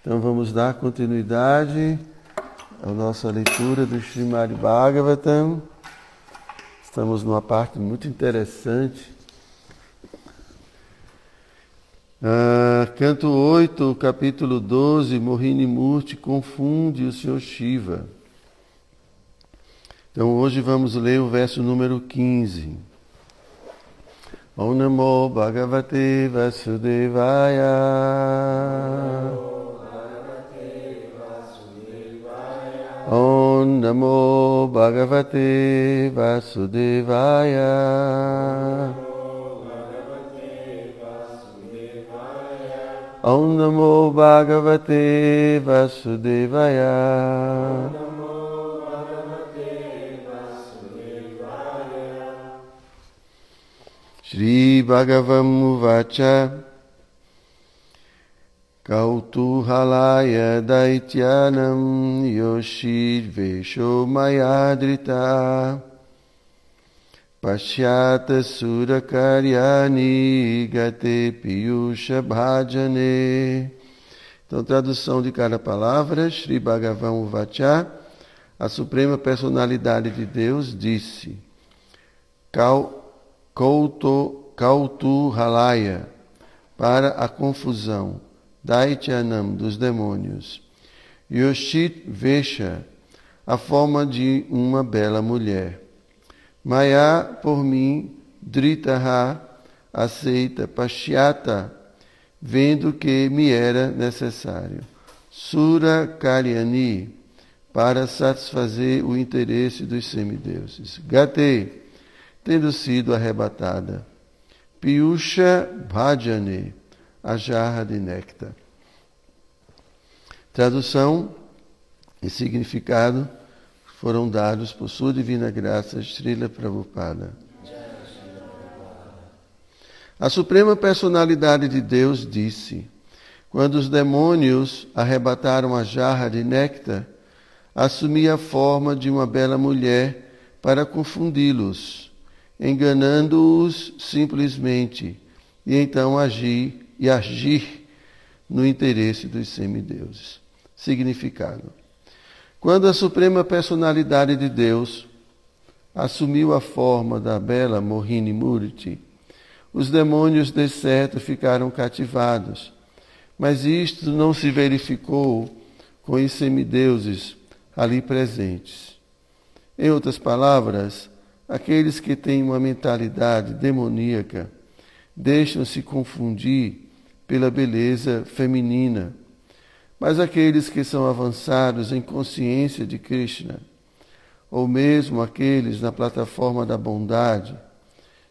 Então vamos dar continuidade à nossa leitura do Srimad Bhagavatam. Estamos numa parte muito interessante. Ah, canto 8, capítulo 12, Mohini Murti confunde o Senhor Shiva. Então hoje vamos ler o verso número 15. Om Namo Bhagavate Vasudevaya. Om Namo Bhagavate Vasudevaya. Om Namo Bhagavate Vasudevaya. Shri Kautuhalaya Daityanam Yoshid Vesho Mayadrita Pashyata Surakaryani Gate Piyusha Bhajane. Então, tradução de cada palavra, Shri Bhagavan Vacha, a Suprema Personalidade de Deus, disse: Kautuhalaya, para a confusão Daityanam, dos demônios. Yoshit Vesha, a forma de uma bela mulher. Maya, por mim, Dritaha, aceita, Pashyata, vendo que me era necessário. Sura Karyani, para satisfazer o interesse dos semideuses. Gate, tendo sido arrebatada. Piyusha Bhajane, a jarra de néctar. Tradução e significado foram dados por sua divina graça Srila Prabhupada. A suprema personalidade de Deus disse: Quando os demônios arrebataram a jarra de néctar, assumi a forma de uma bela mulher para confundi-los, enganando-os simplesmente, e então agi e agir no interesse dos semideuses. Significado: Quando a suprema personalidade de Deus assumiu a forma da bela Mohini Murti, os demônios de certo ficaram cativados, mas isto não se verificou com os semideuses ali presentes. Em outras palavras, aqueles que têm uma mentalidade demoníaca deixam-se confundir pela beleza feminina. Mas aqueles que são avançados em consciência de Krishna, ou mesmo aqueles na plataforma da bondade,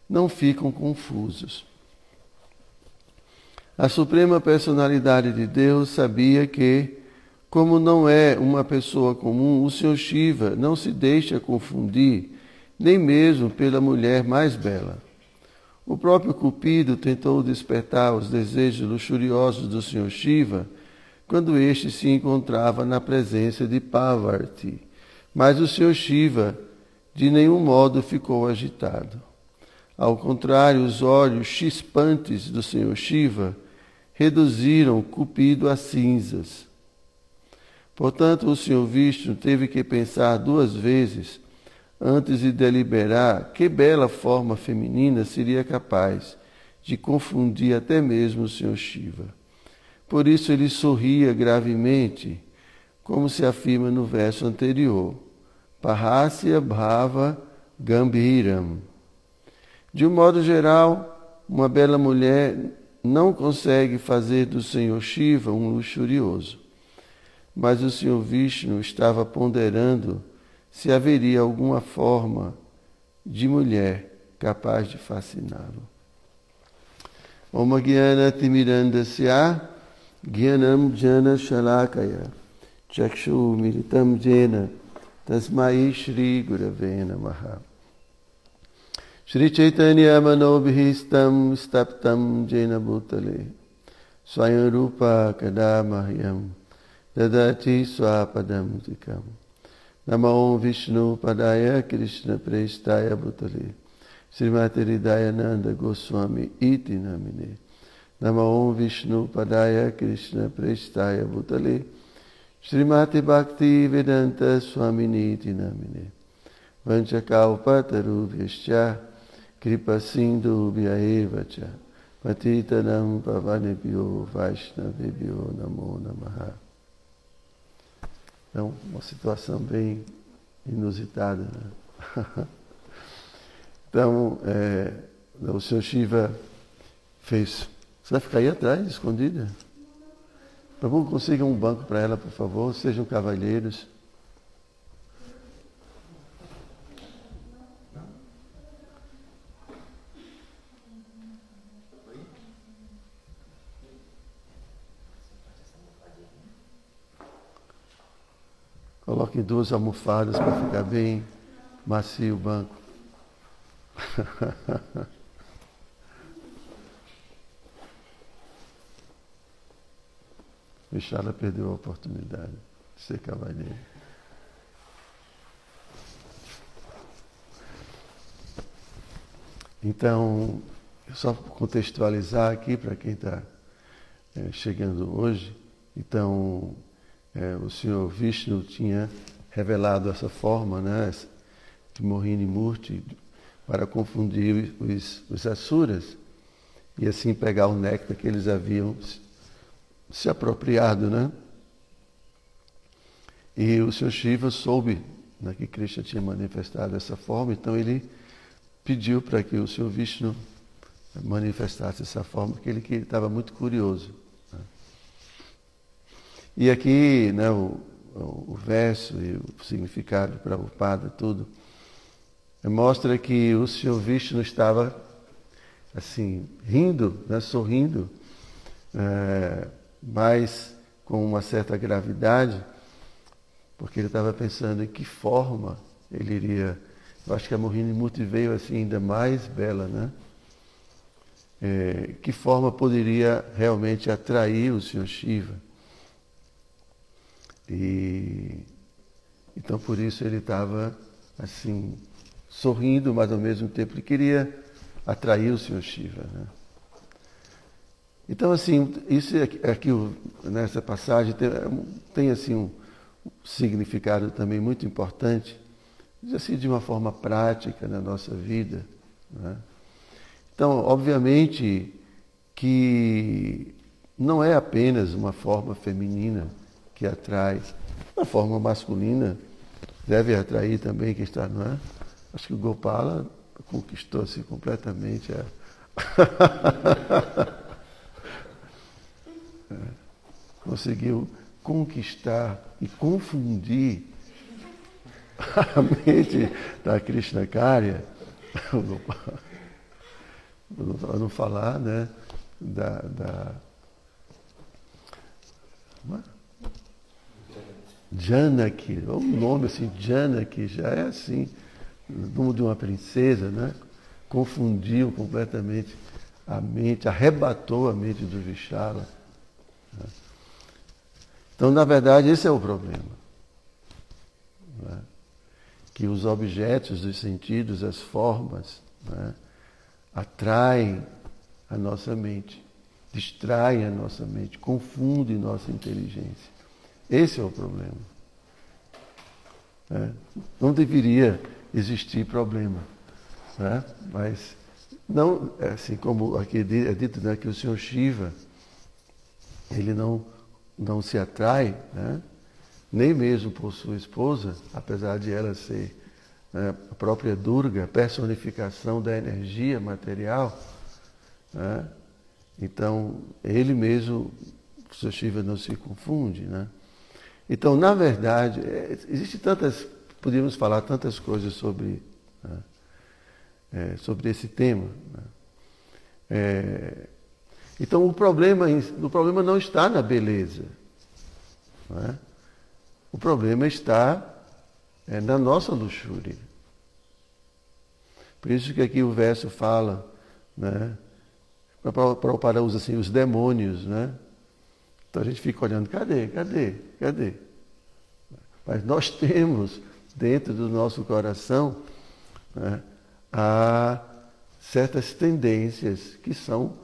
não ficam confusos. A Suprema Personalidade de Deus sabia que, como não é uma pessoa comum, o Sr. Shiva não se deixa confundir, nem mesmo pela mulher mais bela. O próprio Cupido tentou despertar os desejos luxuriosos do Sr. Shiva quando este se encontrava na presença de Pavarti, mas o Sr. Shiva de nenhum modo ficou agitado. Ao contrário, os olhos chispantes do Sr. Shiva reduziram Cupido a cinzas. Portanto, o Sr. Vishnu teve que pensar duas vezes antes de deliberar que bela forma feminina seria capaz de confundir até mesmo o Sr. Shiva. Por isso ele sorria gravemente, como se afirma no verso anterior. Parrasya Bhava Gambhiram. De um modo geral, uma bela mulher não consegue fazer do Senhor Shiva um luxurioso. Mas o Senhor Vishnu estava ponderando se haveria alguma forma de mulher capaz de fasciná-lo. Om Gyana Timirandasya Gyanam Jana Shalakaya Chakshu Militam Jena Tasmai Shri Gurave Namaha Shri Chaitanya Manobhistam Staptam Jena Bhutale Swayam Rupa Kadamahyam Dadati Swapadam Tikam नमो विष्णु पदाय कृष्ण प्रेष्ठाय भूतले। श्रीमती हृदयानंद गोस्वामी इति नामिने। नमो विष्णु पदाय कृष्ण प्रेष्ठाय भूतले। श्रीमती भक्ति वेदांत स्वामी नीति नामिने। वंशकाउपतरुभ्यश्च कृपसिन्धुभ्य एव च पतितनं पवनेभ्यो वैष्णवेभ्यो नमो नमः। Então, uma situação bem inusitada. Né? então, é, o Sr. Shiva fez. Você vai ficar aí atrás, escondida? Vamos consiga um banco para ela, por favor. Sejam cavalheiros. Coloquem duas almofadas para ficar bem macio o banco. Vichala perdeu a oportunidade de ser cavalheiro. Então, só contextualizar aqui para quem está é, chegando hoje. Então, é, o Senhor Vishnu tinha revelado essa forma né, de Mohini Murti para confundir os, os Asuras e assim pegar o néctar que eles haviam se, apropriado. Né? E o Senhor Shiva soube né, que Krishna tinha manifestado dessa forma, então ele pediu para que o Senhor Vishnu manifestasse essa forma, porque ele estava muito curioso. E aqui, né, o, o verso e o significado para o padre, tudo, mostra que o Senhor Vishnu estava assim, rindo, né, sorrindo, é, mas com uma certa gravidade, porque ele estava pensando em que forma ele iria. Eu acho que a Mohini Murti veio assim ainda mais bela, né? É, que forma poderia realmente atrair o Senhor Shiva? E então por isso ele estava assim sorrindo, mas ao mesmo tempo ele queria atrair o Senhor Shiva. Né? Então assim isso aqui, aqui nessa passagem tem, tem assim um significado também muito importante, assim de uma forma prática na nossa vida. Né? Então obviamente que não é apenas uma forma feminina que atrai. A forma masculina deve atrair também quem está, não é? Acho que o Gopala conquistou assim completamente a. é. Conseguiu conquistar e confundir a mente da Krishna Karya, para não falar né, da, da Janaki, o nome assim, Janaki, já é assim, nome de uma princesa, né? Confundiu completamente a mente, arrebatou a mente do Vishala. Né? Então, na verdade, esse é o problema. Né? Que os objetos dos sentidos, as formas, né? atraem a nossa mente, distraem a nossa mente, confundem nossa inteligência. Esse é o problema. É. Não deveria existir problema. Né? Mas não, é assim como aqui é dito né, que o senhor Shiva, ele não, não se atrai, né? nem mesmo por sua esposa, apesar de ela ser né, a própria Durga, personificação da energia material. Né? Então, ele mesmo, o senhor Shiva não se confunde. Né? Então, na verdade, é, existe tantas, podíamos falar tantas coisas sobre, né, é, sobre esse tema. Né? É, então, o problema, o problema não está na beleza. Não é? O problema está é, na nossa luxúria. Por isso que aqui o verso fala, né? Para o usa assim, os demônios, né? Então a gente fica olhando, cadê, cadê, cadê? Mas nós temos dentro do nosso coração né, há certas tendências que são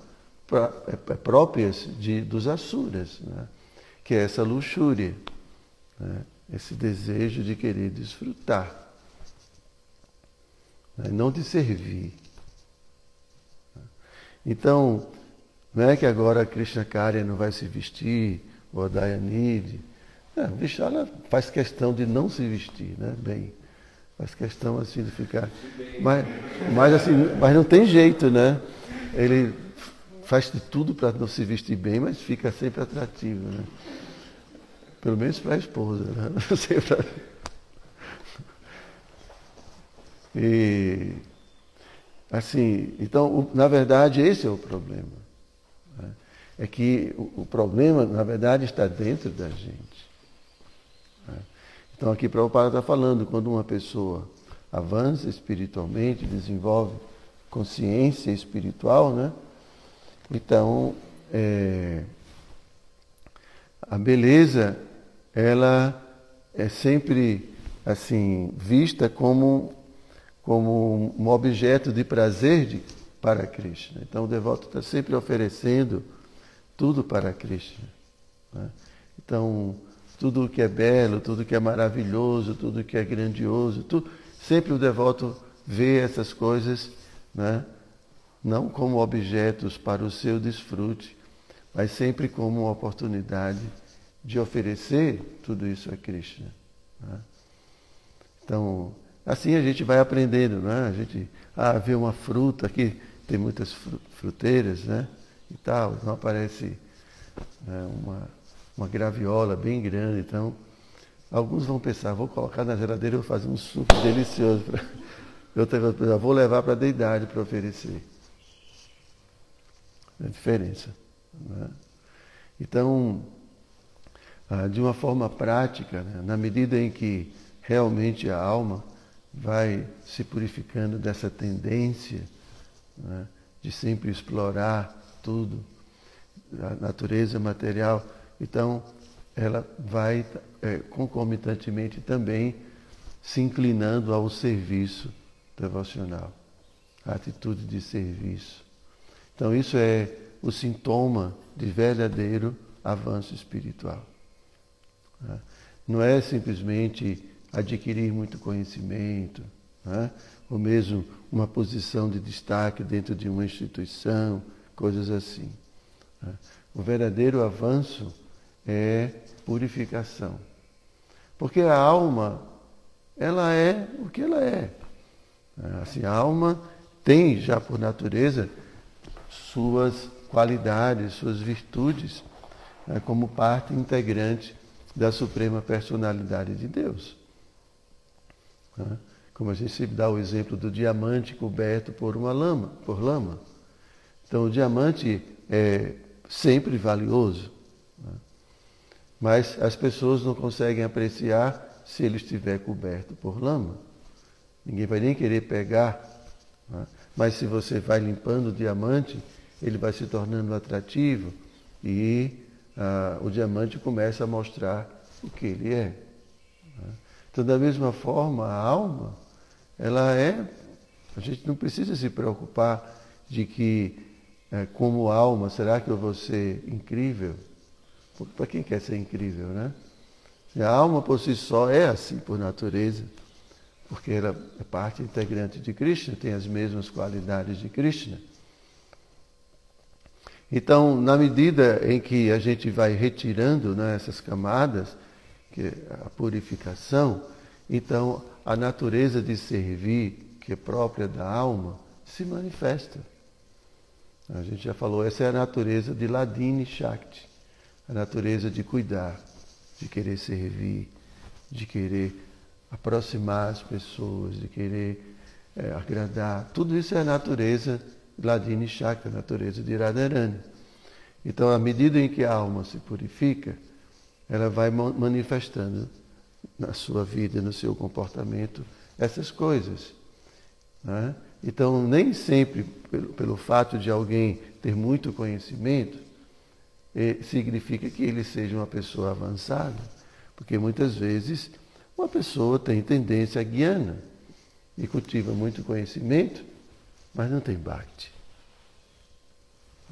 é, próprias de, dos Asuras, né? que é essa luxúria, né? esse desejo de querer desfrutar, né? não de servir. Então, não é que agora a Krishna Karya não vai se vestir, ou a Dayanide. É, ela faz questão de não se vestir, né? Bem, faz questão assim de ficar. Mas, mas, assim, mas não tem jeito, né? Ele faz de tudo para não se vestir bem, mas fica sempre atrativo, né? Pelo menos para a esposa, né? E assim, então, na verdade, esse é o problema. É que o, o, problema, na verdade, está dentro da gente. Né? Então, aqui Prabhupada está falando, quando uma pessoa avança espiritualmente, desenvolve consciência espiritual, né? Então, é, a beleza, ela é sempre assim vista como, como um objeto de prazer de, para Krishna. Então, o devoto está sempre oferecendo tudo para Krishna. Né? Então, tudo que é belo, tudo que é maravilhoso, tudo que é grandioso, tudo, sempre o devoto vê essas coisas né? não como objetos para o seu desfrute, mas sempre como uma oportunidade de oferecer tudo isso a Krishna. Né? Então, assim a gente vai aprendendo, né? A gente ah, vê uma fruta aqui, tem muitas fruteiras, né? Tal, não aparece né, uma, uma graviola bem grande, então alguns vão pensar, vou colocar na geladeira e vou fazer um suco delicioso. Pra... Eu vou levar para a deidade para oferecer a diferença. Né? Então, ah, de uma forma prática, né? na medida em que realmente a alma vai se purificando dessa tendência né? de sempre explorar tudo, a natureza material, então ela vai é, concomitantemente também se inclinando ao serviço devocional, a atitude de serviço. Então, isso é o sintoma de verdadeiro avanço espiritual. Né? Não é simplesmente adquirir muito conhecimento, né? ou mesmo uma posição de destaque dentro de uma instituição, coisas assim. Né? O verdadeiro avanço é purificação. Porque a alma, ela é o que ela é. Assim, a alma tem já por natureza suas qualidades, suas virtudes, né, como parte integrante da suprema personalidade de Deus. Né? Como a gente sempre dá o exemplo do diamante coberto por uma lama, por lama. Então o diamante é sempre valioso, né? mas as pessoas não conseguem apreciar se ele estiver coberto por lama. Ninguém vai nem querer pegar. Né? Mas se você vai limpando o diamante, ele vai se tornando atrativo e ah, o diamante começa a mostrar o que ele é. Né? Então, da mesma forma, a alma, ela é. A gente não precisa se preocupar de que, é, como alma, será que eu vou ser incrível? Para quem quer ser incrível, né? A alma por si só é assim por natureza, porque ela é parte integrante de Krishna, tem as mesmas qualidades de Krishna. Então, na medida em que a gente vai retirando né, essas camadas, que é a purificação, então a natureza de servir, que é própria da alma, se manifesta. A gente já falou, essa é a natureza de Ladini Shakti, a natureza de cuidar, de querer servir, de querer aproximar as pessoas, de querer é, agradar. Tudo isso é a natureza Gladini Shakti, a natureza de Radharani. Então, à medida em que a alma se purifica, ela vai manifestando na sua vida, no seu comportamento, essas coisas. Né? Então, nem sempre, pelo, pelo, fato de alguém ter muito conhecimento, eh, significa que ele seja uma pessoa avançada, porque muitas vezes uma pessoa tem tendência guiana e cultiva muito conhecimento, mas não tem bhakti.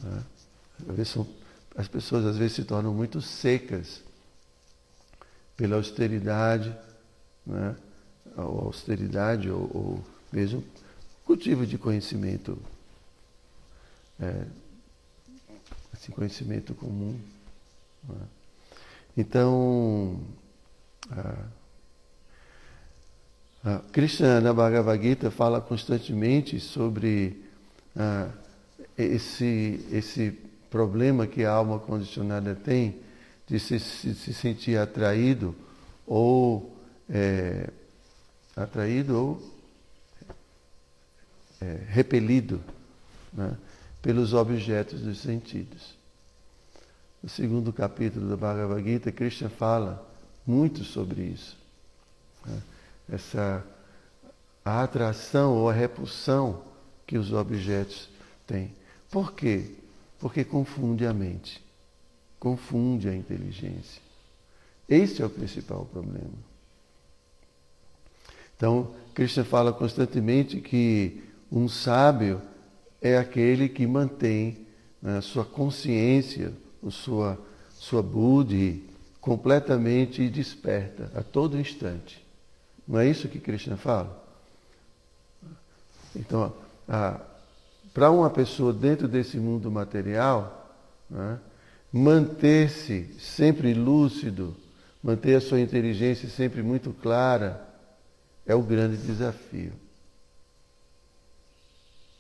Né? as pessoas às vezes se tornam muito secas pela austeridade, né? ou austeridade, ou, ou mesmo cultivo de conhecimento, é, esse conhecimento comum. Né? Então, a, a Krishna na Bhagavad Gita fala constantemente sobre ah, esse, esse problema que a alma condicionada tem de se, se, se sentir atraído ou é, atraído ou é, repelido né, pelos objetos dos sentidos. No segundo capítulo do Bhagavad Gita, Krishna fala muito sobre isso. Né, essa a atração ou a repulsão que os objetos têm. Por quê? Porque confunde a mente, confunde a inteligência. Este é o principal problema. Então, Krishna fala constantemente que um sábio é aquele que mantém né, sua consciência, sua, sua buddhi completamente desperta a todo instante. Não é isso que Krishna fala? Então, para uma pessoa dentro desse mundo material, né, manter-se sempre lúcido, manter a sua inteligência sempre muito clara, é o grande desafio.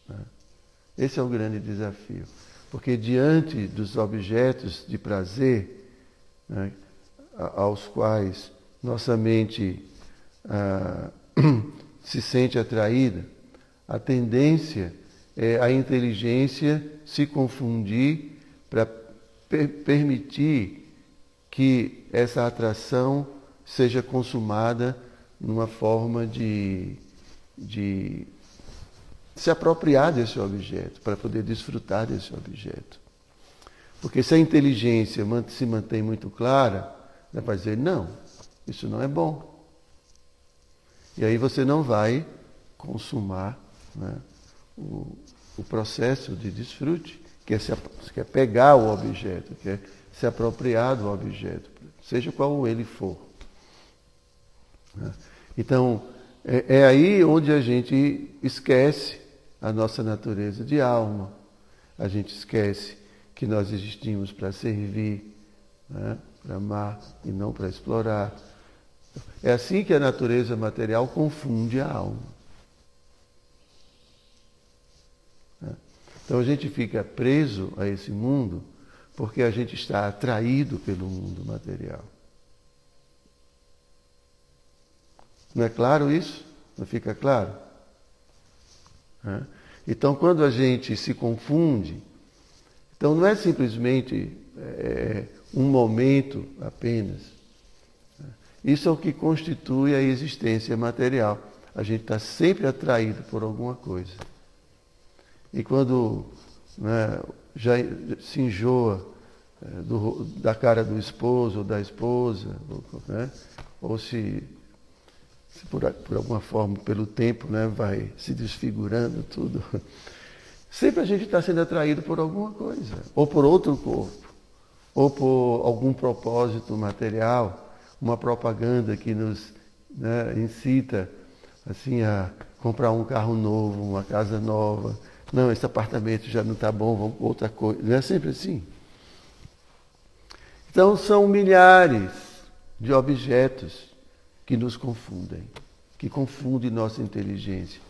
Né? Esse é o grande desafio. Porque diante dos objetos de prazer né, aos quais nossa mente ah, se sente atraída, a tendência é a inteligência se confundir para per permitir que essa atração seja consumada numa forma de, de se apropriar desse objeto, para poder desfrutar desse objeto. Porque se a inteligência se mantém muito clara, vai dizer, não, isso não é bom. E aí você não vai consumar né, o, o, processo de desfrute, que é, se, que é pegar o objeto, que é se apropriar do objeto, seja qual ele for. Né. Então, é, é aí onde a gente esquece a nossa natureza de alma, a gente esquece que nós existimos para servir, né, para amar e não para explorar. É assim que a natureza material confunde a alma. Então a gente fica preso a esse mundo porque a gente está atraído pelo mundo material. Não é claro isso? Não fica claro? Então, quando a gente se confunde, então não é simplesmente é, um momento apenas. Isso é o que constitui a existência material. A gente está sempre atraído por alguma coisa. E quando né, já se enjoa é, do, da cara do esposo ou da esposa, ou, né, ou se por, por, alguma forma, pelo tempo, né, vai se desfigurando tudo, sempre a gente está sendo atraído por alguma coisa, ou por outro corpo, ou por algum propósito material, uma propaganda que nos né, incita assim a comprar um carro novo, uma casa nova, não, esse apartamento já não está bom, vamos outra coisa. Não é sempre assim. Então são milhares de objetos que nos confundem, que confundem nossa inteligência.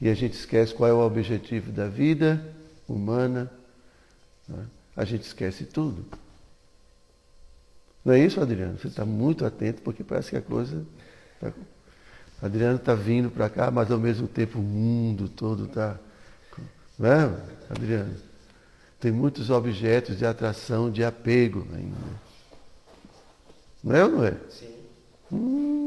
E a gente esquece qual é o objetivo da vida humana. Né? A gente esquece tudo. Não é isso, Adriano? Você está muito atento porque parece que a coisa. Tá... Adriano está vindo para cá, mas ao mesmo tempo o mundo todo está não é, Adriano? Tem muitos objetos de atração, de apego ainda. Não é ou não é? Sim. Hum.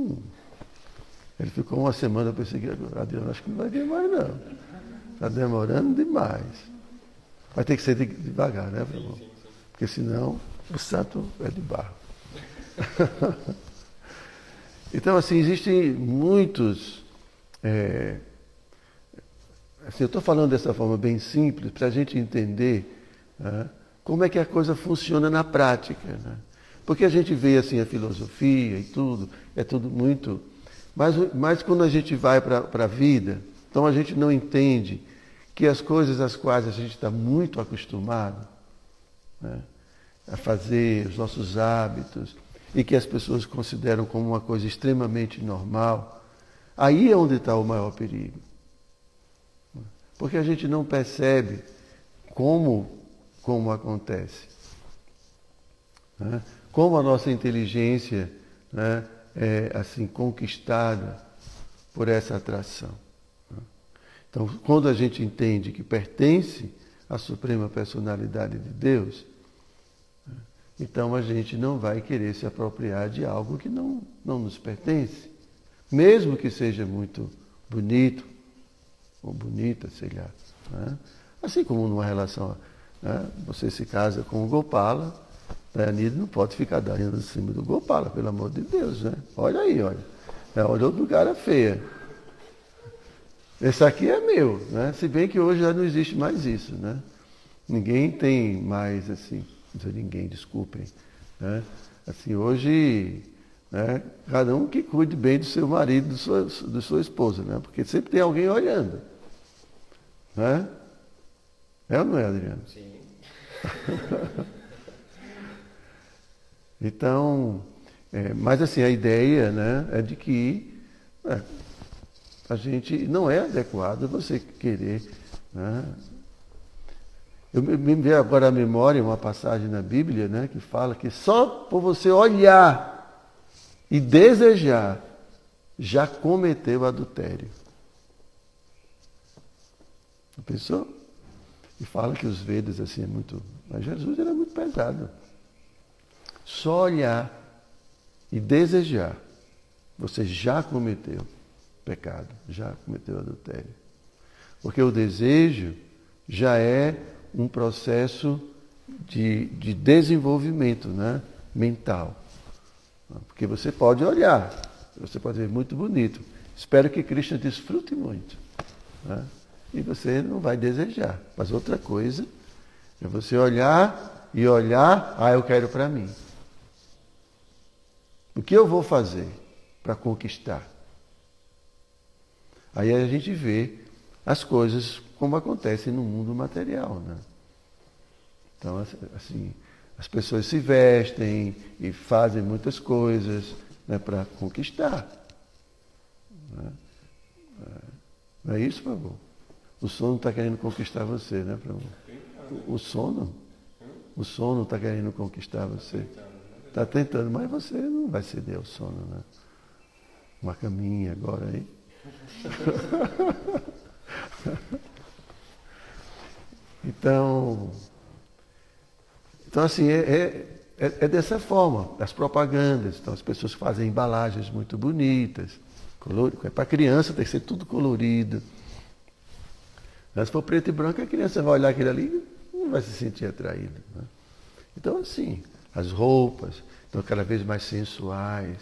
Ele ficou uma semana perseguindo. Adriano, acho que não vai vir mais, não. Está demorando demais. Vai ter que ser devagar, né, meu irmão? Porque senão o santo é de barro. então, assim, existem muitos. É, Assim, eu estou falando dessa forma bem simples para a gente entender né, como é que a coisa funciona na prática. Né? Porque a gente vê assim a filosofia e tudo, é tudo muito. Mas, mas quando a gente vai para a vida, então a gente não entende que as coisas às quais a gente está muito acostumado né, a fazer, os nossos hábitos, e que as pessoas consideram como uma coisa extremamente normal, aí é onde está o maior perigo. Porque a gente não percebe como, como acontece. Né? Como a nossa inteligência né, é assim conquistada por essa atração. Né? Então, quando a gente entende que pertence à suprema personalidade de Deus, então a gente não vai querer se apropriar de algo que não, não nos pertence. Mesmo que seja muito bonito, ou bonita, sei lá. Né? Assim como numa relação, né? você se casa com o Gopala, Dayanide não pode ficar dando em cima do Gopala, pelo amor de Deus. Né? Olha aí, olha. É, olha outro cara feia. Esse aqui é meu, né? Se bem que hoje já não existe mais isso, né? Ninguém tem mais assim ninguém, desculpem. Né? Assim, hoje, né, cada um que cuide bem do seu marido, do sua, do sua esposa, né? porque sempre tem alguém olhando. Né? É ou não é, Adriano? Sim. então, é, mas assim, a ideia né, é de que é, a gente não é adequado você querer né, eu me veio agora à memória uma passagem na Bíblia né, que fala que só por você olhar e desejar já cometeu adultério. A pessoa e fala que os Vedas assim é muito. Mas Jesus era muito pesado. Só olhar e desejar, você já cometeu pecado, já cometeu adultério. Porque o desejo já é um processo de, de desenvolvimento né, mental. Porque você pode olhar, você pode ver muito bonito. Espero que Krishna desfrute muito. Né? E você não vai desejar. Mas outra coisa é você olhar e olhar, ah, eu quero para mim. O que eu vou fazer para conquistar? Aí a gente vê as coisas como acontece no mundo material. Né? Então, assim, as pessoas se vestem e fazem muitas coisas né, para conquistar. Né? É, não é isso, Pablo? O sono está querendo conquistar você, né, Pablo? O sono? O sono está querendo conquistar você. Está tentando, mas você não vai ceder ao sono, né? Uma caminha agora aí. Então, então assim, é, é, é, é dessa forma, as propagandas. Então, as pessoas fazem embalagens muito bonitas. É para criança, tem que ser tudo colorido. Mas se for preto e branco, a criança vai olhar aquilo ali e não vai se sentir atraída. Né? Então, assim, as roupas estão cada vez mais sensuais,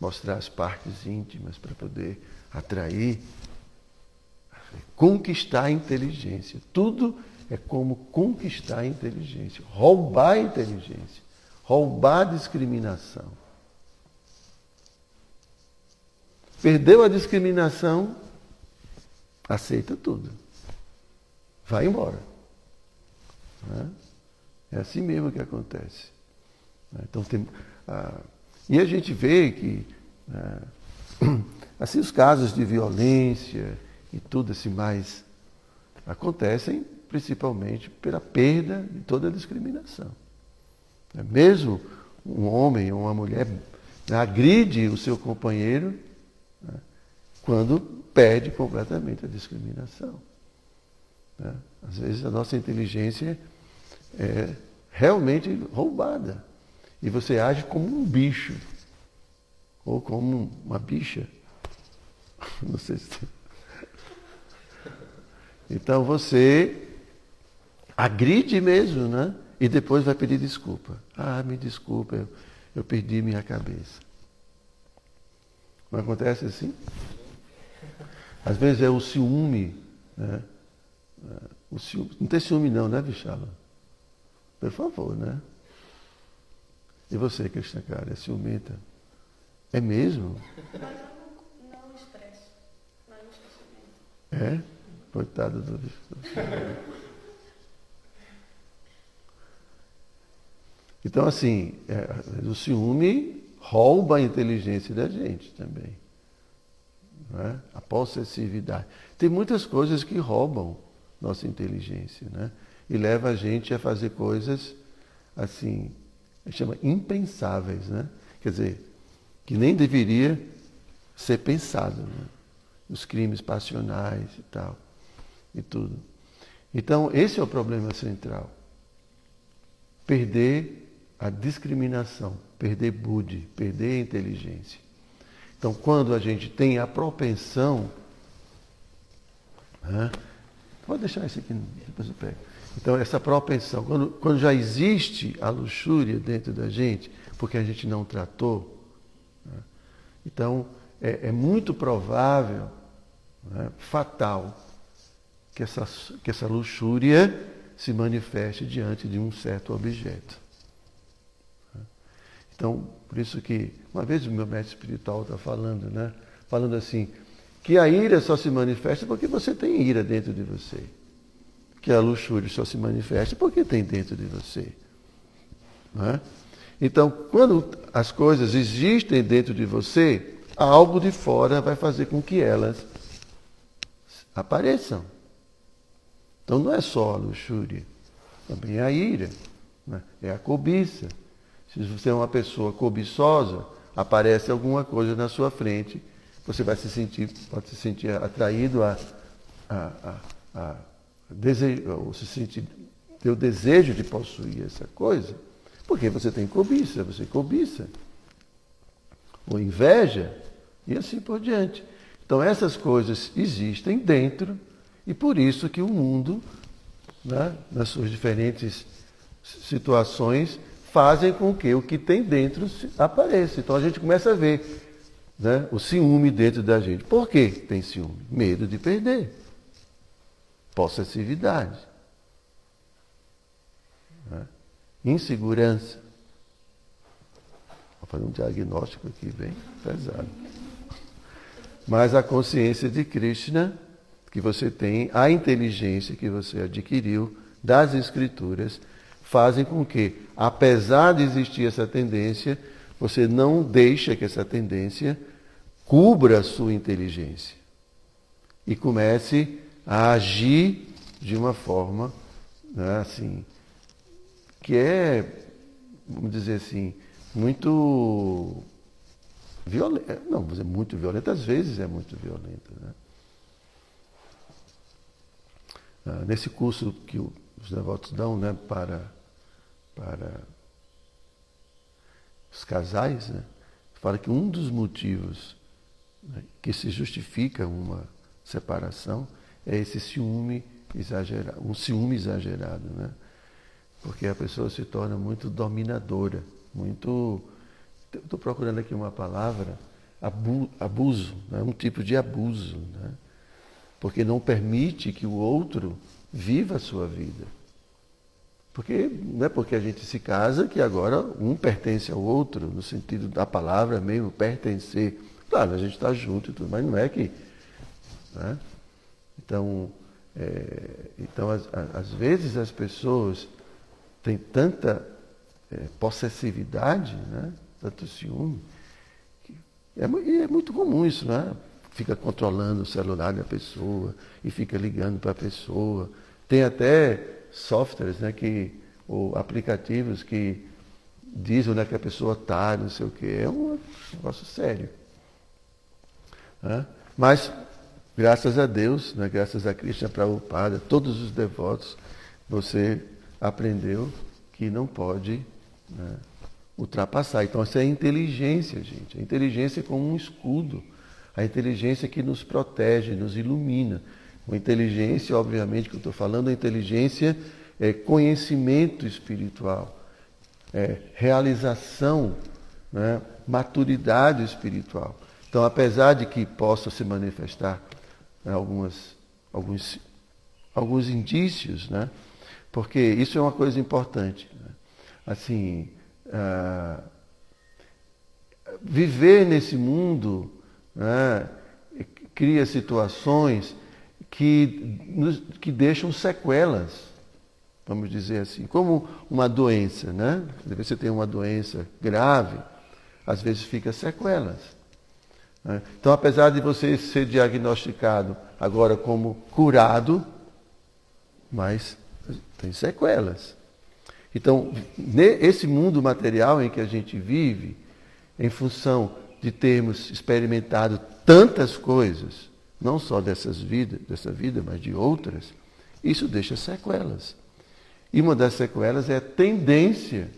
mostrar as partes íntimas para poder atrair, conquistar a inteligência. Tudo é como conquistar a inteligência, roubar a inteligência, roubar a discriminação. Perdeu a discriminação, aceita tudo. Vai embora. Né? É assim mesmo que acontece. Né? Então, tem, ah, e a gente vê que ah, assim os casos de violência e tudo assim mais acontecem principalmente pela perda de toda a discriminação. É mesmo um homem ou uma mulher agride o seu companheiro né, quando perde completamente a discriminação. Né? Às vezes a nossa inteligência é realmente roubada. E você age como um bicho. Ou como uma bicha. Não sei se. Então você agride mesmo, né? E depois vai pedir desculpa. Ah, me desculpa, eu, eu perdi minha cabeça. Não acontece assim? Às vezes é o ciúme. Né? O ciúme. Não tem ciúme não, né, Vichala? Por favor, né? E você, Krishna cara, é ciumenta? É mesmo? Não. Mas não ciumenta. É? Coitado do. Então, assim, é, o ciúme rouba a inteligência da gente também. Né? A possessividade. Tem muitas coisas que roubam nossa inteligência, né? E leva a gente a fazer coisas assim, chama impensáveis, né? Quer dizer, que nem deveria ser pensado, né? Os crimes passionais e tal, e tudo. Então, esse é o problema central. Perder a discriminação, perder bude, perder a inteligência. Então, quando a gente tem a propensão. Né? Pode deixar isso aqui, depois eu pego. Então, essa propensão, quando, quando já existe a luxúria dentro da gente, porque a gente não tratou, né? então é, é, muito provável, né? fatal, que essa, que essa luxúria se manifeste diante de um certo objeto. Então, por isso que, uma vez o meu mestre espiritual está falando, né? Falando assim, que a ira só se manifesta porque você tem ira dentro de você. Que a luxúria só se manifesta porque tem dentro de você. É? Então, quando as coisas existem dentro de você, algo de fora vai fazer com que elas apareçam. Então não é só a luxúria, também é a ira, né? é a cobiça. Se você é uma pessoa cobiçosa, aparece alguma coisa na sua frente, você vai se sentir, pode se sentir atraído a, a, a ou se sentir, ter o desejo de possuir essa coisa, porque você tem cobiça, você cobiça, ou inveja, e assim por diante. Então essas coisas existem dentro, e por isso que o mundo, né, nas suas diferentes situações, fazem com que o que tem dentro apareça. Então a gente começa a ver né, o ciúme dentro da gente. Por que tem ciúme? Medo de perder. Possessividade. Né? Insegurança. Vou fazer um diagnóstico aqui bem pesado. Mas a consciência de Krishna que você tem, a inteligência que você adquiriu das escrituras, fazem com que, apesar de existir essa tendência, você não deixa que essa tendência cubra a sua inteligência e comece a agir de uma forma né, assim que é, vamos dizer assim, muito violenta. Não, vou dizer muito violenta, às vezes é muito violenta. Né? Ah, nesse curso que os devotos dão né, para para os casais, né? fala que um dos motivos né, que se justifica uma separação é esse ciúme exagerado, um ciúme exagerado, né? Porque a pessoa se torna muito dominadora, muito. Estou procurando aqui uma palavra, abu, abuso, né? um tipo de abuso, né? Porque não permite que o outro viva a sua vida. Porque não é porque a gente se casa que agora um pertence ao outro, no sentido da palavra mesmo, pertencer. Claro, a gente está junto e tudo, mas não é que. Né? Então, é, então às, vezes as pessoas têm tanta é, possessividade, né? tanto ciúme, é, é muito comum isso, né? Fica controlando o celular da pessoa e fica ligando para a pessoa. Tem até softwares, né, que, ou aplicativos que dizem onde é que a pessoa está, não sei o quê. É um negócio sério. Né? Mas, graças a Deus, né, graças a Krishna Prabhupada, todos os devotos, você aprendeu que não pode né, ultrapassar. Então, isso é inteligência, gente. A inteligência é como um escudo. A inteligência que nos protege, nos ilumina. Com inteligência, obviamente, que eu estou falando, a inteligência é conhecimento espiritual, é realização, né, maturidade espiritual. Então, apesar de que possa se manifestar né, algumas, alguns, alguns indícios, né, Porque isso é uma coisa importante. Né? Assim, ah, viver nesse mundo né, cria situações que, nos, que deixam sequelas, vamos dizer assim, como uma doença, né? Você tem uma doença grave, às vezes fica sequelas. Né? Então, apesar de você ser diagnosticado agora como curado, mas tem sequelas. Então, esse mundo material em que a gente vive, em função de termos experimentado tantas coisas, não só dessas vidas, dessa vida, mas de outras, isso deixa sequelas. E uma das sequelas é a tendência.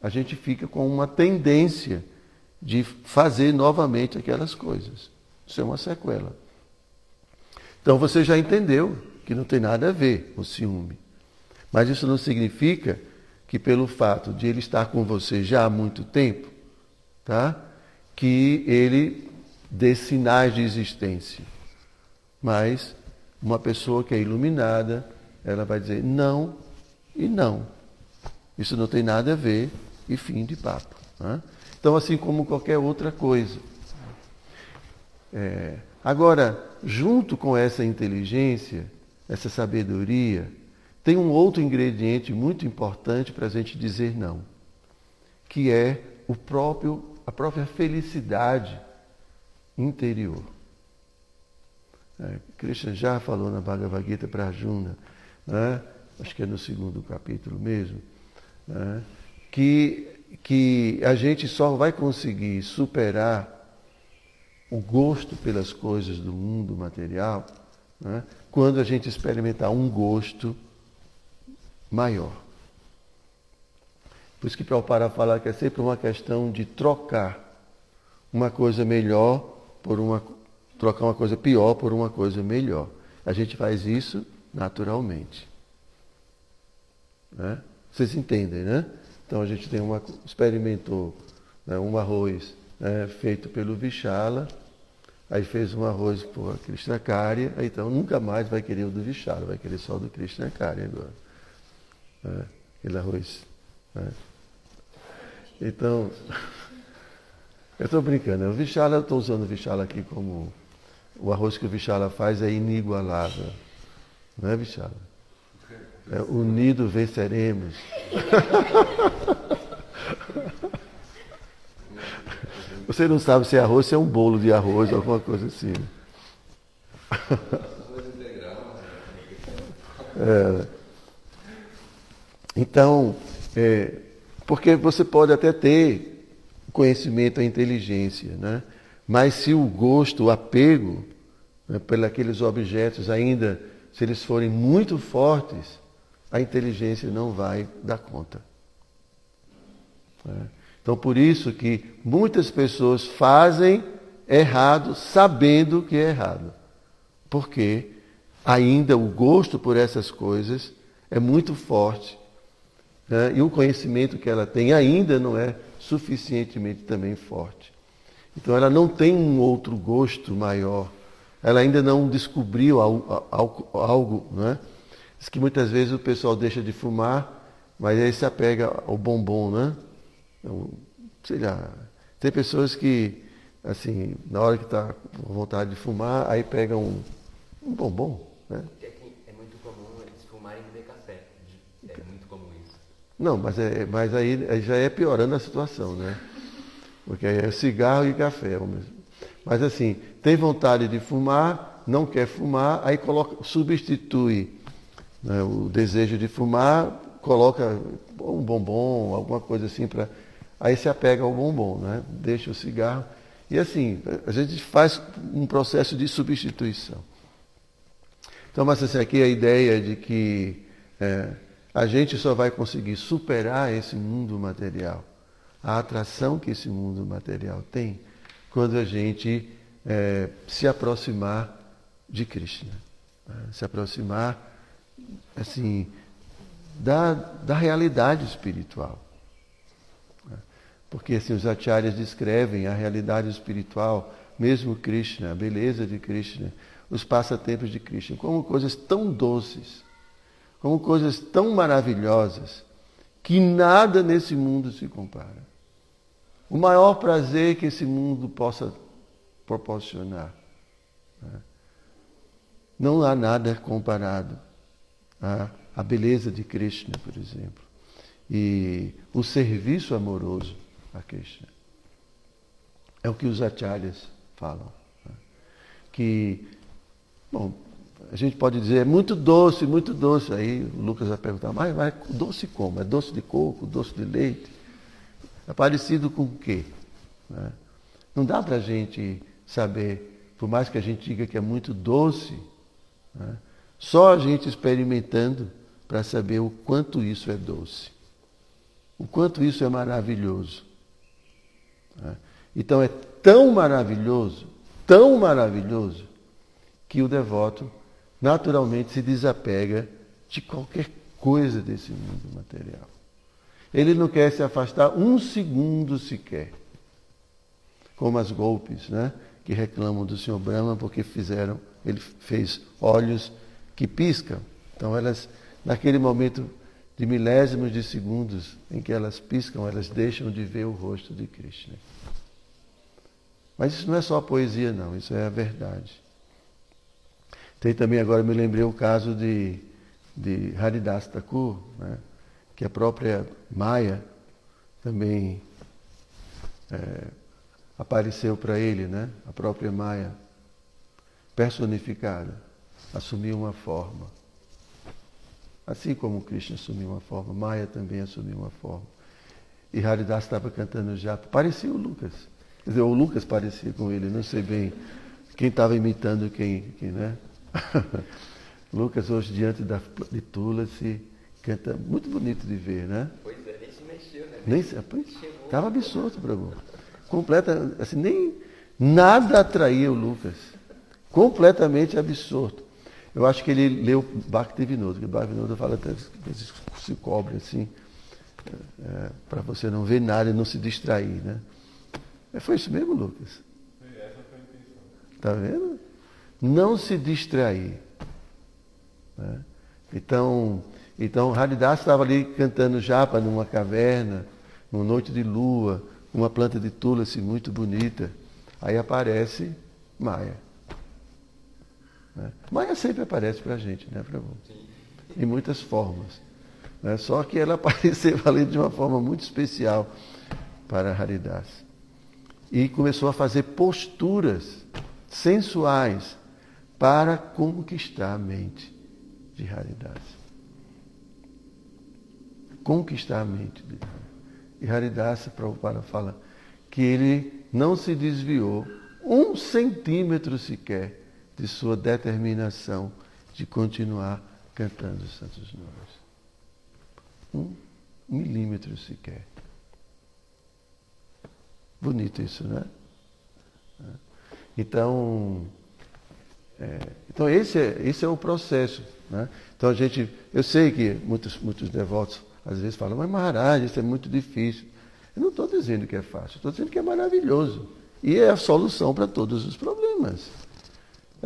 A gente fica com uma tendência de fazer novamente aquelas coisas. Isso é uma sequela. Então você já entendeu que não tem nada a ver o ciúme. Mas isso não significa que pelo fato de ele estar com você já há muito tempo, tá? Que ele dê sinais de existência. Mas uma pessoa que é iluminada, ela vai dizer não e não. Isso não tem nada a ver e fim de papo. Né? Então, assim como qualquer outra coisa. É, agora, junto com essa inteligência, essa sabedoria, tem um outro ingrediente muito importante para a gente dizer não, que é o próprio, a própria felicidade interior. É, Krishna já falou na Bhagavad Gita para Arjuna, né? acho que é no segundo capítulo mesmo, né? que, que a gente só vai conseguir superar o gosto pelas coisas do mundo material né? quando a gente experimentar um gosto maior. Por isso que Prabhupada fala que é sempre uma questão de trocar uma coisa melhor por uma trocar uma coisa pior por uma coisa melhor. A gente faz isso naturalmente. Né? Vocês entendem, né? Então a gente tem uma experimentou né, um arroz né, feito pelo Vichala Aí fez um arroz por Krishna aí então nunca mais vai querer o do Vichala, vai querer só o do Krishna Karya agora. É, aquele arroz. É. Então, eu estou brincando, o Vichala, eu estou usando o Vichala aqui como o arroz que o Vichala faz é inigualável. Não é, Vichala? É, unido venceremos. Você não sabe se é arroz, se é um bolo de arroz, alguma coisa assim. É. Então, é, porque você pode até ter conhecimento, a inteligência, né? mas se o gosto, o apego né, pelos objetos ainda, se eles forem muito fortes, a inteligência não vai dar conta. É. Então, por isso que muitas pessoas fazem errado sabendo que é errado. Porque ainda o gosto por essas coisas é muito forte. Né? E o conhecimento que ela tem ainda não é suficientemente também forte. Então, ela não tem um outro gosto maior. Ela ainda não descobriu algo, algo né? Diz que muitas vezes o pessoal deixa de fumar, mas aí se apega ao bombom, né? Então, sei lá, tem pessoas que, assim, na hora que está com vontade de fumar, aí pegam um, um bombom, né? É muito comum eles fumarem e beber café. É muito comum isso. Não, mas, é, mas aí, aí já é piorando a situação, né? Porque aí é cigarro e café. Mas assim, tem vontade de fumar, não quer fumar, aí coloca, substitui né, o desejo de fumar, coloca um bombom, alguma coisa assim para aí se apega ao bombom, né? deixa o cigarro. E assim, a gente faz um processo de substituição. Então, mas assim, aqui a ideia de que é, a gente só vai conseguir superar esse mundo material, a atração que esse mundo material tem, quando a gente é, se aproximar de Krishna. Né? Se aproximar, assim, da, da realidade espiritual. Porque assim, os acharyas descrevem a realidade espiritual, mesmo Krishna, a beleza de Krishna, os passatempos de Krishna, como coisas tão doces, como coisas tão maravilhosas que nada nesse mundo se compara. O maior prazer que esse mundo possa proporcionar. Né? Não há nada comparado à, à beleza de Krishna, por exemplo, e o serviço amoroso a Krishna. É o que os acharyas falam. Né? Que, bom, a gente pode dizer, é muito doce, muito doce. Aí o Lucas vai perguntar, mas, mas doce como? É doce de coco, doce de leite? É parecido com o quê? Né? Não dá para a gente saber, por mais que a gente diga que é muito doce, né? Só a gente experimentando para saber o quanto isso é doce, o quanto isso é maravilhoso. Né? Então é tão maravilhoso, tão maravilhoso, que o devoto naturalmente se desapega de qualquer coisa desse mundo material. Ele não quer se afastar um segundo sequer. Como as golpes, né? Que reclamam do Senhor Brahma porque fizeram, ele fez olhos que piscam. Então elas, naquele momento de milésimos de segundos em que elas piscam, elas deixam de ver o rosto de Krishna. Mas isso não é só poesia, não, isso é a verdade. Tem também, agora me lembrei o caso de, de Haridas Thakur, né? que a própria Maia também é, apareceu para ele, né? a própria Maia, personificada, assumiu uma forma. Assim como Krishna assumiu uma forma, Maia também assumiu uma forma. E Haridas estava cantando já, parecia o Lucas. Quer dizer, o Lucas parecia com ele, não sei bem quem estava imitando quem, quem né? Lucas hoje diante da, de Tula se canta muito bonito de ver, né? Pois é, nem se mexeu, né? Nem se, estava absorto, Prabhu. Completa, assim, nem nada atraía o Lucas. Completamente absorto. Eu acho que ele leu Bhaktivinoda, que Bhaktivinoda fala até que se cobre assim, é, para você não ver nada e não se distrair, né? Foi isso mesmo, Lucas? Está vendo? não se distrair. Né? Então, então Haridas estava ali cantando japa numa caverna, numa noite de lua, uma planta de tulasi muito bonita. Aí aparece Maia. Né? Maia sempre aparece para a gente, né, Prabhu? Em muitas formas. Né? Só que ela apareceu ali de uma forma muito especial para Haridas. E começou a fazer posturas sensuais para conquistar a mente de raridade. Conquistar a mente de. E Haridasa Prabhupada fala que ele não se desviou um centímetro sequer de sua determinação de continuar cantando os santos nomes. Um milímetro sequer. Bonito isso, né? Então, é, então esse é, esse é o processo. Né? Então a gente, eu sei que muitos, muitos devotos às vezes falam, mas Maharaj, isso é muito difícil. Eu não estou dizendo que é fácil, estou dizendo que é maravilhoso. E é a solução para todos os problemas.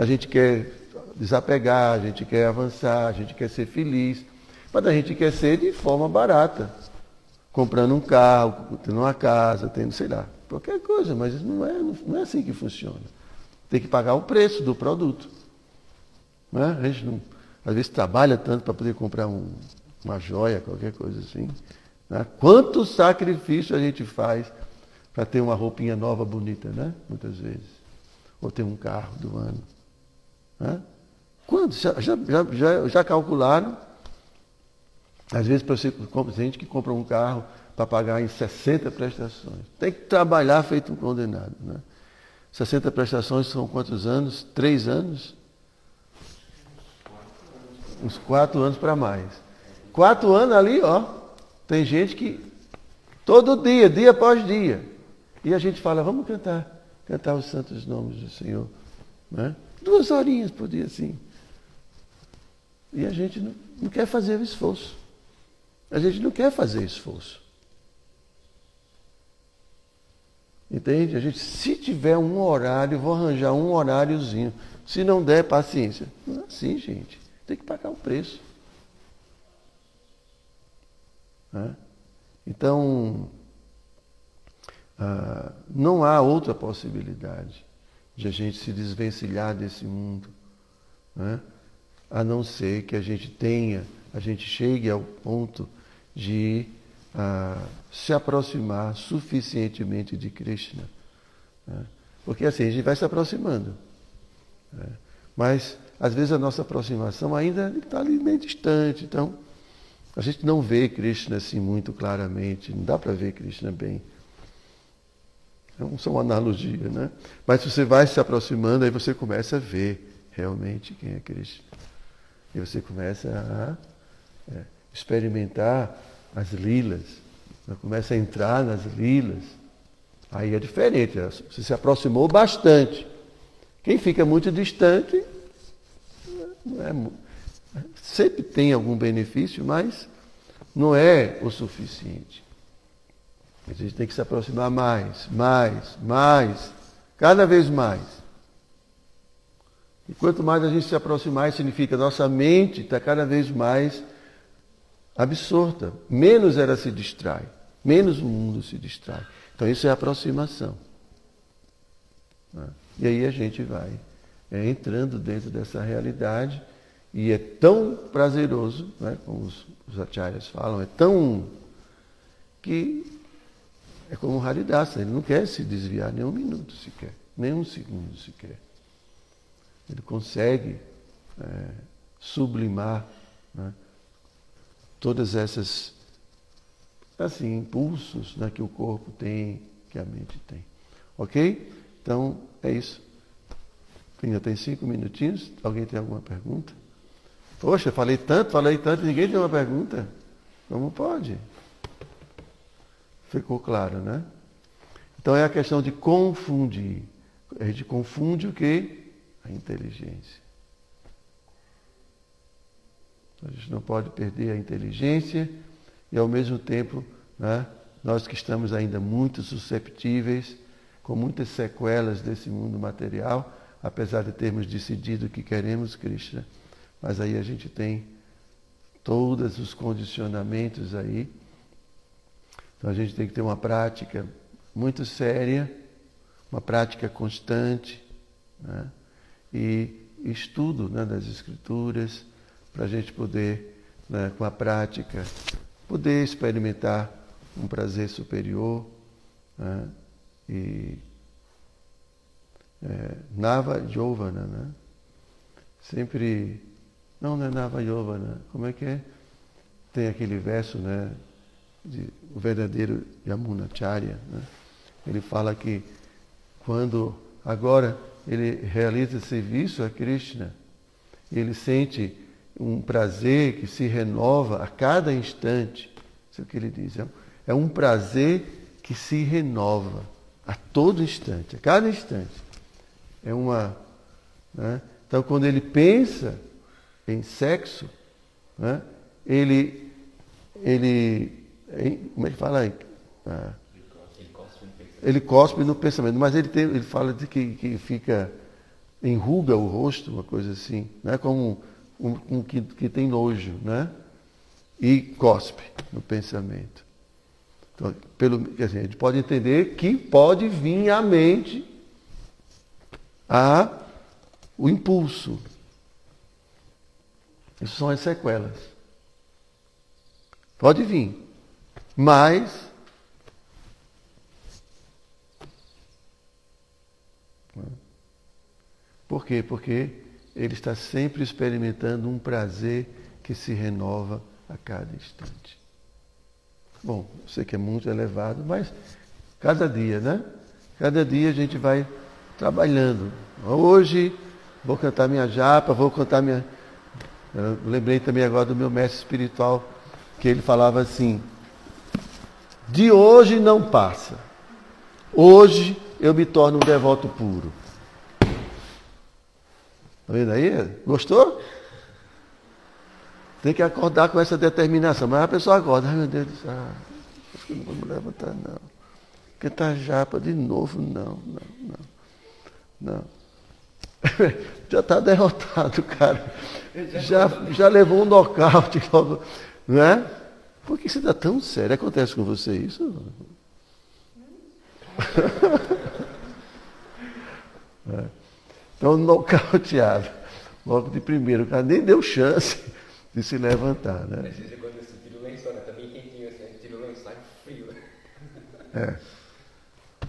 A gente quer desapegar, a gente quer avançar, a gente quer ser feliz, mas a gente quer ser de forma barata. Comprando um carro, tendo uma casa, tendo, sei lá, qualquer coisa, mas não é, não é assim que funciona. Tem que pagar o preço do produto. Né? A gente não, às vezes trabalha tanto para poder comprar um, uma joia, qualquer coisa assim. Né? Quanto sacrifício a gente faz para ter uma roupinha nova, bonita, né? Muitas vezes. Ou ter um carro do ano. Né? Já, já, já, já calcularam? Às vezes, você, tem gente que compra um carro para pagar em 60 prestações. Tem que trabalhar feito um condenado. Né? 60 prestações são quantos anos? Três anos? Uns quatro anos para mais. Quatro anos ali, ó. Tem gente que todo dia, dia após dia. E a gente fala, vamos cantar, cantar os santos nomes do Senhor. Né? Duas horinhas por dia, assim. E a gente não, não quer fazer o esforço. A gente não quer fazer esforço. Entende? A gente, se tiver um horário, vou arranjar um horáriozinho. Se não der, paciência. Não é assim, gente. Tem que pagar o preço. Né? Então, ah, não há outra possibilidade de a gente se desvencilhar desse mundo, né? a não ser que a gente tenha, a gente chegue ao ponto de ah, se aproximar suficientemente de Krishna. Né? Porque assim, a gente vai se aproximando. Né? Mas, às vezes, a nossa aproximação ainda está ali meio distante. Então, a gente não vê Krishna assim muito claramente, não dá para ver Krishna bem. Só uma analogia, né? Mas você vai se aproximando, aí você começa a ver realmente quem é Krishna. E você começa a é, experimentar as lilas, começa a entrar nas lilas. Aí é diferente, é, você se aproximou bastante. Quem fica muito distante é, sempre tem algum benefício, mas não é o suficiente. A gente tem que se aproximar mais, mais, mais, cada vez mais. E quanto mais a gente se aproximar, significa nossa mente está cada vez mais absorta. Menos ela se distrai, menos o mundo se distrai. Então isso é aproximação. Né? E aí a gente vai é, entrando dentro dessa realidade e é tão prazeroso, né, como os, os acharyas falam, é tão que é como Haridasa, ele não quer se desviar nem um minuto sequer, nem um segundo sequer. Ele consegue é, sublimar né, todas essas assim, impulsos né, que o corpo tem, que a mente tem. Ok? Então, é isso. Ainda tem cinco minutinhos. Alguém tem alguma pergunta? Poxa, falei tanto, falei tanto, ninguém tem uma pergunta. Como pode? Ficou claro, né? Então é a questão de confundir. A gente confunde o que? A inteligência. A gente não pode perder a inteligência e ao mesmo tempo, né, nós que estamos ainda muito susceptíveis, com muitas sequelas desse mundo material, apesar de termos decidido que queremos Krishna, mas aí a gente tem todos os condicionamentos aí então a gente tem que ter uma prática muito séria, uma prática constante, né? e estudo né, das escrituras, para a gente poder, né, com a prática, poder experimentar um prazer superior. Né? E é, Nava Jovana, né? Sempre. Não, não é Nava Jovana. Como é que é? Tem aquele verso, né? De, o verdadeiro Yamunacharya, né? ele fala que quando agora ele realiza serviço a Krishna, ele sente um prazer que se renova a cada instante. Isso é o que ele diz. É um prazer que se renova a todo instante, a cada instante. É uma. Né? Então, quando ele pensa em sexo, né? ele, ele como ele fala aí? Ah, ele cospe no pensamento, mas ele, tem, ele fala de que, que fica, enruga o rosto, uma coisa assim, né? como um, um que, que tem nojo, né? E cospe no pensamento. Então, pelo, quer dizer, a gente pode entender que pode vir à mente a, o impulso. Isso são as sequelas. Pode vir. Mas Por quê? Porque ele está sempre experimentando um prazer que se renova a cada instante. Bom, eu sei que é muito elevado, mas cada dia, né? Cada dia a gente vai trabalhando. Hoje vou cantar minha japa, vou cantar minha. Eu lembrei também agora do meu mestre espiritual, que ele falava assim: de hoje não passa. Hoje eu me torno um devoto puro. Está vendo aí? Gostou? Tem que acordar com essa determinação. Mas a pessoa acorda, ai meu Deus do céu, acho que não vou me levantar não. Porque está japa de novo, não, não, não. Não. já está derrotado, cara. Já, já levou um nocaute logo, não é? Por que você está tão sério? Acontece com você isso? é. Então, nocauteado. Logo de primeiro, o cara nem deu chance de se levantar. Né? Às vezes quando eu tiro o lençol, né? Também quentinho assim, tiro o lençol frio. né? É.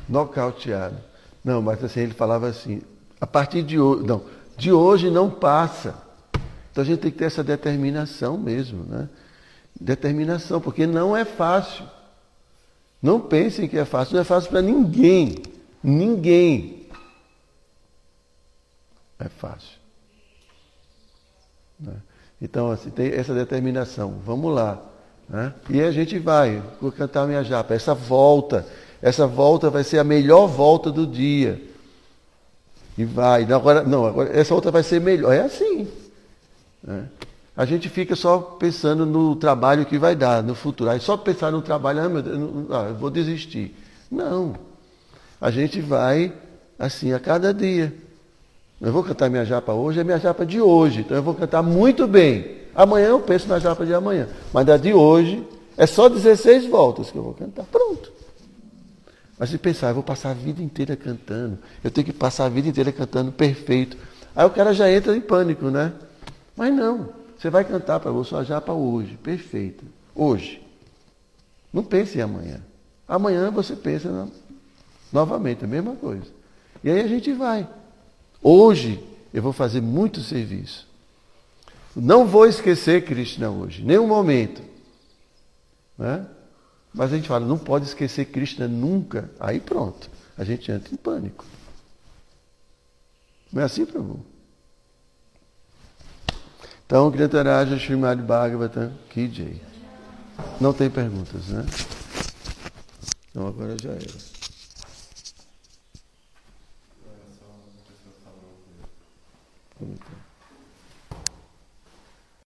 Nocauteado. Não, mas assim, ele falava assim, a partir de hoje, não, de hoje não passa. Então a gente tem que ter essa determinação mesmo, né? Determinação, porque não é fácil. Não pensem que é fácil, não é fácil para ninguém. Ninguém. É fácil. Né? Então, assim, tem essa determinação. Vamos lá. Né? E a gente vai, vou cantar minha japa. Essa volta, essa volta vai ser a melhor volta do dia. E vai. Agora, não, agora essa outra vai ser melhor. É assim. Né? A gente fica só pensando no trabalho que vai dar, no futuro. Aí só pensar no trabalho, ah, meu Deus, ah, eu vou desistir. Não. A gente vai assim a cada dia. Eu vou cantar minha japa hoje, é minha japa de hoje. Então eu vou cantar muito bem. Amanhã eu penso na japa de amanhã. Mas da de hoje é só 16 voltas que eu vou cantar. Pronto. Mas se pensar, eu vou passar a vida inteira cantando. Eu tenho que passar a vida inteira cantando perfeito. Aí o cara já entra em pânico, né? Mas não. Você vai cantar para você a japa hoje, perfeito. Hoje. Não pense em amanhã. Amanhã você pensa na... novamente, a mesma coisa. E aí a gente vai. Hoje eu vou fazer muito serviço. Não vou esquecer Krishna hoje, nenhum momento. Né? Mas a gente fala, não pode esquecer Krishna nunca. Aí pronto, a gente entra em pânico. Não é assim, Prabhu? Então, Gritaraja Srimad Bhagavatam Ki Jai. Não tem perguntas, né? Então agora já era. É?